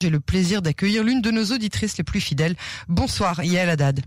J'ai le plaisir d'accueillir l'une de nos auditrices les plus fidèles. Bonsoir, Yael Haddad.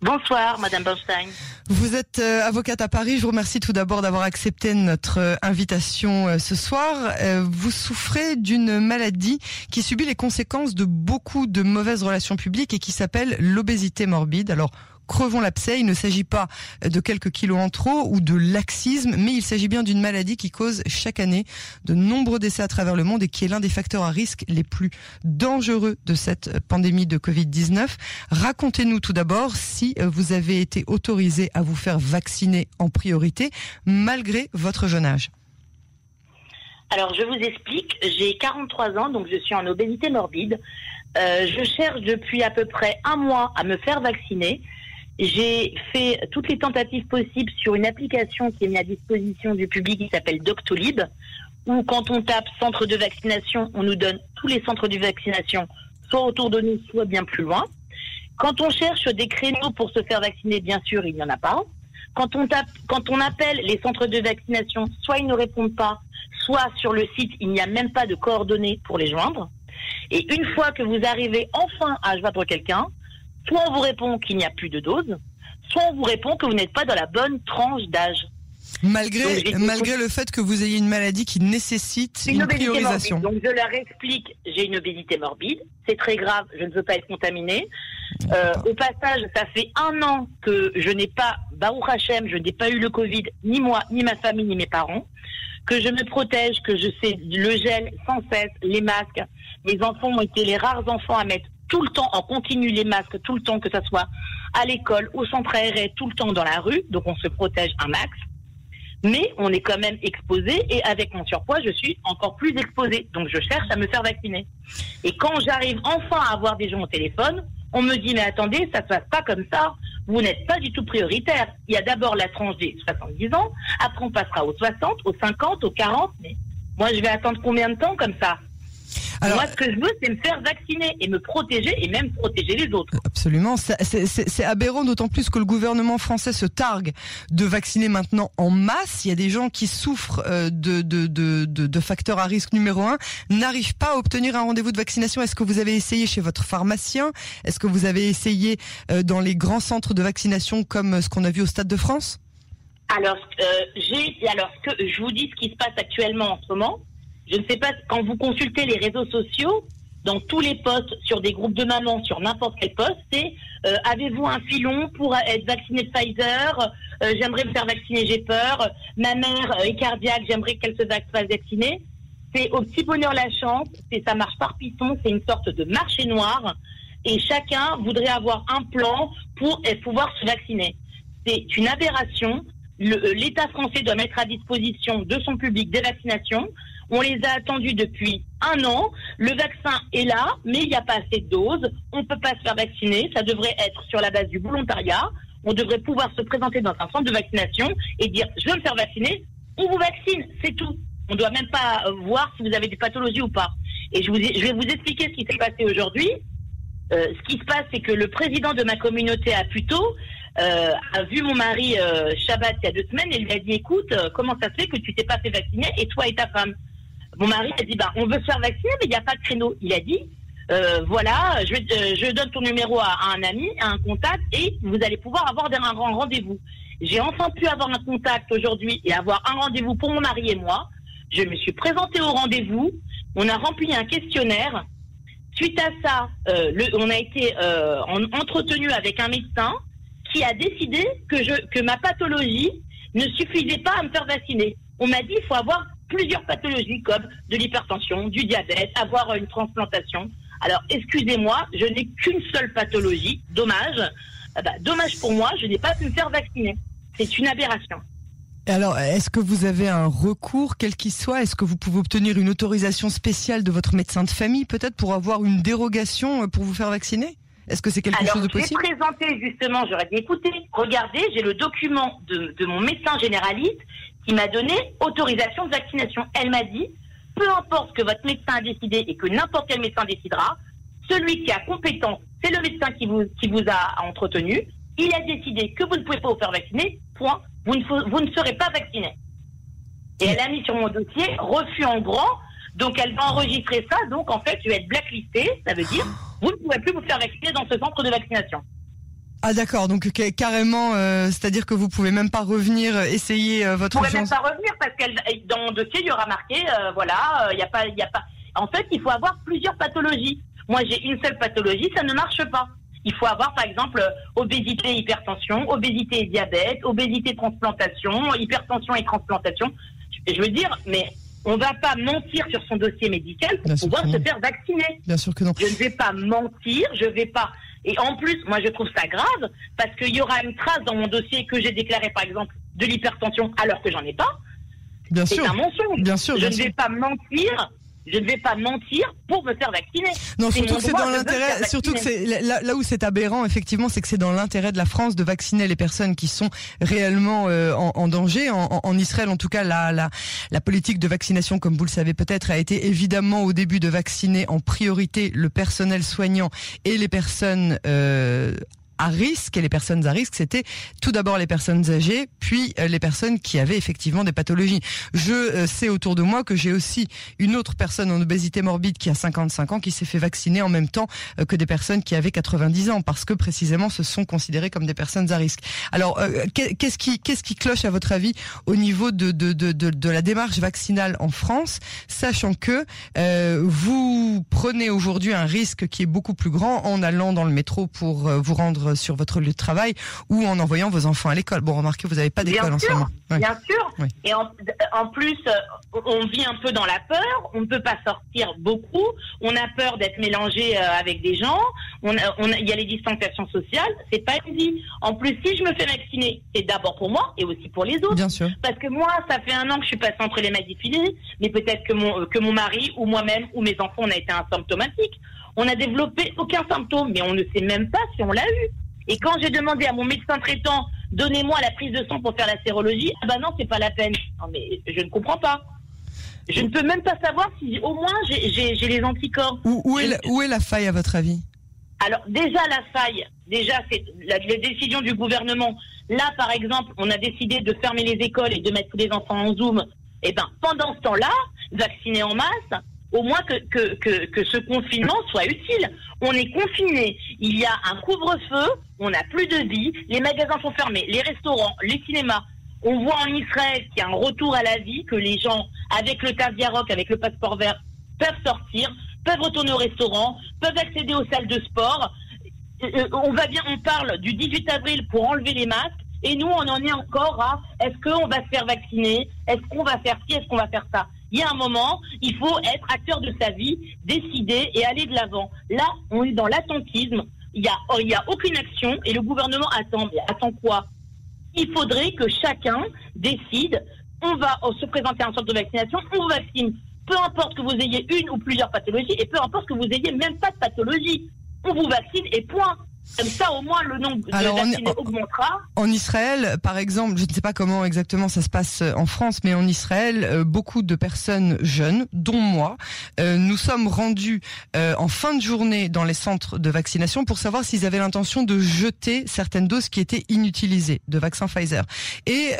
Bonsoir, Madame Bernstein. Vous êtes euh, avocate à Paris. Je vous remercie tout d'abord d'avoir accepté notre euh, invitation euh, ce soir. vous souffrez d'une maladie qui subit les conséquences de beaucoup de mauvaises relations publiques et qui s'appelle l'obésité morbide. Alors, crevons l'abcès. Il ne s'agit pas de quelques kilos en trop ou de laxisme, mais il s'agit bien d'une maladie qui cause chaque année de nombreux décès à travers le monde et qui est l'un des facteurs à risque les plus dangereux de cette pandémie de Covid-19. Racontez-nous tout d'abord si vous avez été autorisé à vous faire vacciner en priorité malgré votre jeune âge. Alors, je vous explique. J'ai 43 ans, donc je suis en obésité morbide. Euh, je cherche depuis à peu près un mois à me faire vacciner. J'ai fait toutes les tentatives possibles sur une application qui est mise à disposition du public qui s'appelle Doctolib, où quand on tape centre de vaccination, on nous donne tous les centres de vaccination, soit autour de nous, soit bien plus loin. Quand on cherche des créneaux pour se faire vacciner, bien sûr, il n'y en a pas. Quand on tape, quand on appelle les centres de vaccination, soit ils ne répondent pas, soit sur le site, il n'y a même pas de coordonnées pour les joindre. Et une fois que vous arrivez enfin à joindre quelqu'un, soit on vous répond qu'il n'y a plus de dose, soit on vous répond que vous n'êtes pas dans la bonne tranche d'âge. Malgré, malgré le fait que vous ayez une maladie qui nécessite une, priorisation. Donc je leur explique, j'ai une obésité morbide, c'est très grave, je ne veux pas être contaminée. Euh, au passage, ça fait un an que je n'ai pas, Baruch je n'ai pas eu le Covid, ni moi, ni ma famille, ni mes parents. Que je me protège, que je fais le gel sans cesse, les masques. Mes enfants ont été les rares enfants à mettre tout le temps, en continu les masques, tout le temps, que ce soit à l'école, au centre aéré, tout le temps dans la rue. Donc on se protège un max. Mais on est quand même exposé et avec mon surpoids, je suis encore plus exposé. Donc je cherche à me faire vacciner. Et quand j'arrive enfin à avoir des gens au téléphone, on me dit mais attendez, ça se passe pas comme ça. Vous n'êtes pas du tout prioritaire. Il y a d'abord la tranche des 70 ans, après on passera aux 60, aux 50, aux 40. Mais moi, je vais attendre combien de temps comme ça? Moi, ce que je veux, c'est me faire vacciner et me protéger et même protéger les autres. Absolument. C'est aberrant, d'autant plus que le gouvernement français se targue de vacciner maintenant en masse. Il y a des gens qui souffrent euh, de, de, de, de facteurs à risque numéro un, n'arrivent pas à obtenir un rendez-vous de vaccination. Est-ce que vous avez essayé chez votre pharmacien? Est-ce que vous avez essayé euh, dans les grands centres de vaccination comme ce qu'on a vu au Stade de France? Alors, euh, j'ai, alors que je vous dis ce qui se passe actuellement en ce moment. Je ne sais pas, quand vous consultez les réseaux sociaux, dans tous les posts sur des groupes de mamans, sur n'importe quel poste, c'est euh, avez-vous un filon pour être vacciné de Pfizer euh, J'aimerais me faire vacciner, j'ai peur. Ma mère est cardiaque, j'aimerais qu'elle se fasse vacciner. C'est au petit bonheur la chance, c'est ça marche par piston, c'est une sorte de marché noir et chacun voudrait avoir un plan pour pouvoir se vacciner. C'est une aberration. L'État français doit mettre à disposition de son public des vaccinations. On les a attendus depuis un an. Le vaccin est là, mais il n'y a pas assez de doses. On ne peut pas se faire vacciner. Ça devrait être sur la base du volontariat. On devrait pouvoir se présenter dans un centre de vaccination et dire je veux me faire vacciner. On vous vaccine, c'est tout. On ne doit même pas euh, voir si vous avez des pathologies ou pas. Et je, vais vous expliquer ce qui s'est passé aujourd'hui. Euh, ce qui se passe, c'est que le président de ma communauté à Puto euh, a vu mon mari Shabbat il y a deux semaines et lui a dit écoute, comment ça se fait que tu t'es pas fait vacciner et toi et ta femme? Mon mari a dit, bah, on veut se faire vacciner, mais il n'y a pas de créneau. Il a dit, euh, voilà, je, euh, je, donne ton numéro à, un ami, à un contact, et vous allez pouvoir avoir un grand rendez-vous. J'ai enfin pu avoir un contact aujourd'hui et avoir un rendez-vous pour mon mari et moi. Je me suis présentée au rendez-vous. On a rempli un questionnaire. Suite à ça, euh, on a été en, entretenu avec un médecin qui a décidé que, que ma pathologie ne suffisait pas à me faire vacciner. On m'a dit il faut avoir plusieurs pathologies comme de l'hypertension, du diabète, avoir une transplantation. Alors, excusez-moi, je n'ai qu'une seule pathologie. Dommage. Ah bah, dommage pour moi, je n'ai pas pu me faire vacciner. C'est une aberration. Alors, est-ce que vous avez un recours, quel qu'il soit? Est-ce que vous pouvez obtenir une autorisation spéciale de votre médecin de famille, peut-être, pour avoir une dérogation euh, pour vous faire vacciner? Est-ce que c'est quelque chose de possible? J'ai présenté justement, j'aurais dit, écoutez, regardez, j'ai le document de, de mon médecin généraliste qui m'a donné autorisation de vaccination. Elle m'a dit, peu importe que votre médecin a décidé et que n'importe quel médecin décidera, celui qui a compétence, c'est le médecin qui vous, a entretenu. Il a décidé que vous ne pouvez pas vous faire vacciner, point. Vous ne, vous ne serez pas vacciné. Et elle a mis sur mon dossier refus en grand Donc elle va enregistrer ça. Donc en fait, tu vas être blacklisté. Ça veut dire vous ne pouvez plus vous faire vacciner dans ce centre de vaccination. Ah d'accord, donc carrément, euh, c'est-à-dire que vous pouvez même pas revenir euh, essayer euh, votre. Vous pouvez même pas revenir parce que dans le dossier il y aura marqué, voilà, il y a pas, il y a pas. En fait, il faut avoir plusieurs pathologies. Moi, j'ai une seule pathologie, ça ne marche pas. Il faut avoir, par exemple, obésité et hypertension, obésité et diabète, obésité et transplantation, hypertension et transplantation. Je veux dire, mais on va pas mentir sur son dossier médical pour pouvoir se faire vacciner. Bien sûr que non. Je ne vais pas mentir, je vais pas. Et en plus, moi, je trouve ça grave parce qu'il y aura une trace dans mon dossier que j'ai déclaré, par exemple, de l'hypertension alors que j'en ai pas. Bien sûr. C'est un mensonge. Bien sûr. je ne vais pas mentir je ne vais pas mentir pour me faire vacciner. Non, surtout que c'est dans l'intérêt, surtout que c'est là, où c'est aberrant, effectivement, c'est que c'est dans l'intérêt de la France de vacciner les personnes qui sont réellement euh, en, danger. En, Israël, en tout cas, la, la, la politique de vaccination, comme vous le savez peut-être, a été évidemment au début de vacciner en priorité le personnel soignant et les personnes euh, à risque et les personnes à risque, c'était tout d'abord les personnes âgées, puis euh, les personnes qui avaient effectivement des pathologies. Je euh, sais autour de moi que j'ai aussi une autre personne en obésité morbide qui a 55 ans qui s'est fait vacciner en même temps euh, que des personnes qui avaient 90 ans parce que précisément ce sont considérés comme des personnes à risque. Alors qu'est-ce qui qu'est-ce qui cloche à votre avis au niveau de de, de, de, de la démarche vaccinale en France, sachant que vous prenez aujourd'hui un risque qui est beaucoup plus grand en allant dans le métro pour vous rendre sur votre lieu de travail ou en envoyant vos enfants à l'école. Bon, remarquez, vous n'avez pas d'école en ce moment. Bien sûr. Et en, plus, euh, on vit un peu dans la peur. On ne peut pas sortir beaucoup. On a peur d'être mélangé euh, avec des gens. On, il y a les distanciations sociales. C'est pas easy. En plus, si je me fais vacciner, c'est d'abord pour moi et aussi pour les autres. Bien sûr. Parce que moi, ça fait un an que je suis passée entre les mains diffusées, mais peut-être que mon que mon mari ou moi-même ou mes enfants on a été asymptomatiques. On n'a développé aucun symptôme, mais on ne sait même pas si on l'a eu. Et quand j'ai demandé à mon médecin traitant, donnez-moi la prise de sang pour faire la sérologie, ah bah non, c'est pas la peine. Non, mais je ne comprends pas. Je ne peux même pas savoir si au moins j'ai les anticorps. Où, est la, où, est la, faille à votre avis? Alors déjà la faille, déjà c'est la, la, décision du gouvernement. Là par exemple, on a décidé de fermer les écoles et de mettre tous les enfants en Zoom. Et eh ben pendant ce temps-là, vacciner en masse, au moins que, ce confinement soit utile. On est confiné, il y a un couvre-feu, on n'a plus de vie, les magasins sont fermés, les restaurants, les cinémas. On voit en Israël qu'il y a un retour à la vie, que les gens, avec le Taviaroc, avec le passeport vert, peuvent sortir, peuvent retourner au restaurant, peuvent accéder aux salles de sport. Euh, euh, on va bien, on parle du 18 avril pour enlever les masques. Et nous, on en est encore à est-ce qu'on va se faire vacciner? Est-ce qu'on va faire ci? Est-ce qu'on va faire ça? Il y a un moment, il faut être acteur de sa vie, décider et aller de l'avant. Là, on est dans l'attentisme. Il n'y a, oh, y a aucune action et le gouvernement attend. attend quoi? Il faudrait que chacun décide. On va oh, se présenter à un centre de vaccination, on vaccine. Peu importe que vous ayez une ou plusieurs pathologies et peu importe que vous ayez même pas de pathologie. On vous vaccine et point. Comme ça, au moins, le nombre Alors, de augmentera. En Israël, par exemple, je ne sais pas comment exactement ça se passe euh, en France, mais en Israël, euh, beaucoup de personnes jeunes, dont moi, euh, nous sommes rendus en fin de journée dans les centres de vaccination pour savoir s'ils avaient l'intention de jeter certaines doses qui étaient inutilisées de vaccin Pfizer. Et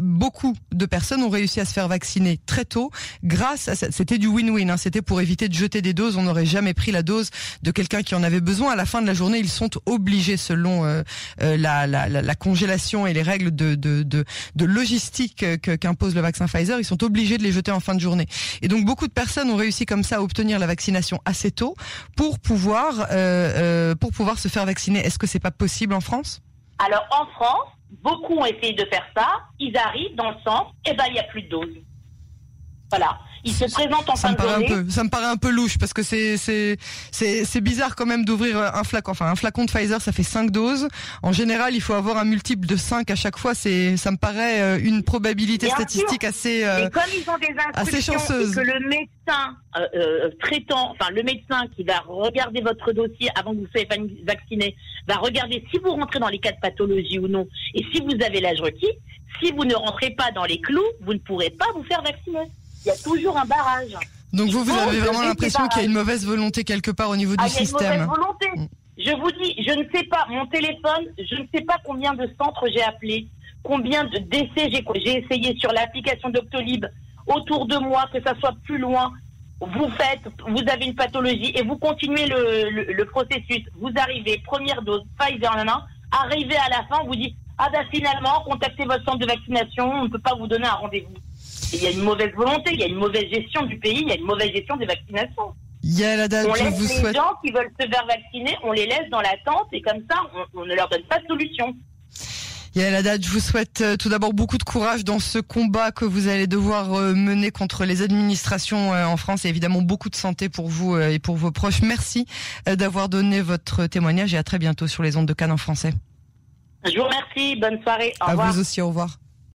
beaucoup de personnes ont réussi à se faire vacciner très tôt grâce à c'était du win-win. Hein, c'était pour éviter de jeter des doses. On n'aurait jamais pris la dose de quelqu'un qui en avait besoin. À la fin de la journée, ils sont obligés selon euh, euh, la, la, la, congélation et les règles de, de, de, logistique qu'impose le vaccin Pfizer, ils sont obligés de les jeter en fin de journée. Et donc beaucoup de personnes ont réussi comme ça à obtenir la vaccination assez tôt pour pouvoir euh, se faire vacciner. Est-ce que c'est pas possible en France? Alors en France, beaucoup ont essayé de faire ça. Ils arrivent dans le centre, et ben il y a plus de doses. Voilà il se présente en ça fin me paraît Un peu, ça me paraît un peu louche parce que c'est c'est c'est bizarre quand même d'ouvrir un flacon. Enfin, un flacon de Pfizer, ça fait 5 doses. En général, il faut avoir un multiple de 5 à chaque fois. C'est ça me paraît euh, une probabilité statistique assez euh, comme ils ont des assez chanceuse. que le médecin euh, euh, traitant, enfin le médecin qui va regarder votre dossier avant que vous soyez vacciné, va regarder si vous rentrez dans les cas de pathologie ou non, et si vous avez l'âge requis. Si vous ne rentrez pas dans les clous, vous ne pourrez pas vous faire vacciner il y a toujours un barrage. Donc vous, vous avez vraiment l'impression qu'il y a une mauvaise volonté quelque part au niveau du système. Il y a une mauvaise volonté. Mm. Je vous dis, je ne sais pas, mon téléphone, je ne sais pas combien de centres j'ai appelé, combien de décès j'ai essayé sur l'application Doctolib autour de moi, que ça soit plus loin. vous faites, vous avez une pathologie et vous continuez le, processus. Vous arrivez, première dose, Pfizer, nan, arrivez à la fin, on vous dit, ah ben finalement, contactez votre centre de vaccination, on ne peut pas vous donner un rendez-vous. Il y a une mauvaise volonté, il y a une mauvaise gestion du pays, il y a une mauvaise gestion des vaccinations. Il y a la date, on laisse vous les gens qui veulent se faire vacciner, on les laisse dans l'attente et comme ça, on ne leur donne pas de solution. la date, je vous souhaite euh, tout d'abord beaucoup de courage dans ce combat que vous allez devoir euh, mener contre les administrations euh, en France et évidemment beaucoup de santé pour vous et pour vos proches. Merci d'avoir donné votre témoignage et à très bientôt sur les ondes de Cannes en français. Je vous remercie. Bonne soirée. Au à revoir. vous aussi. Au revoir.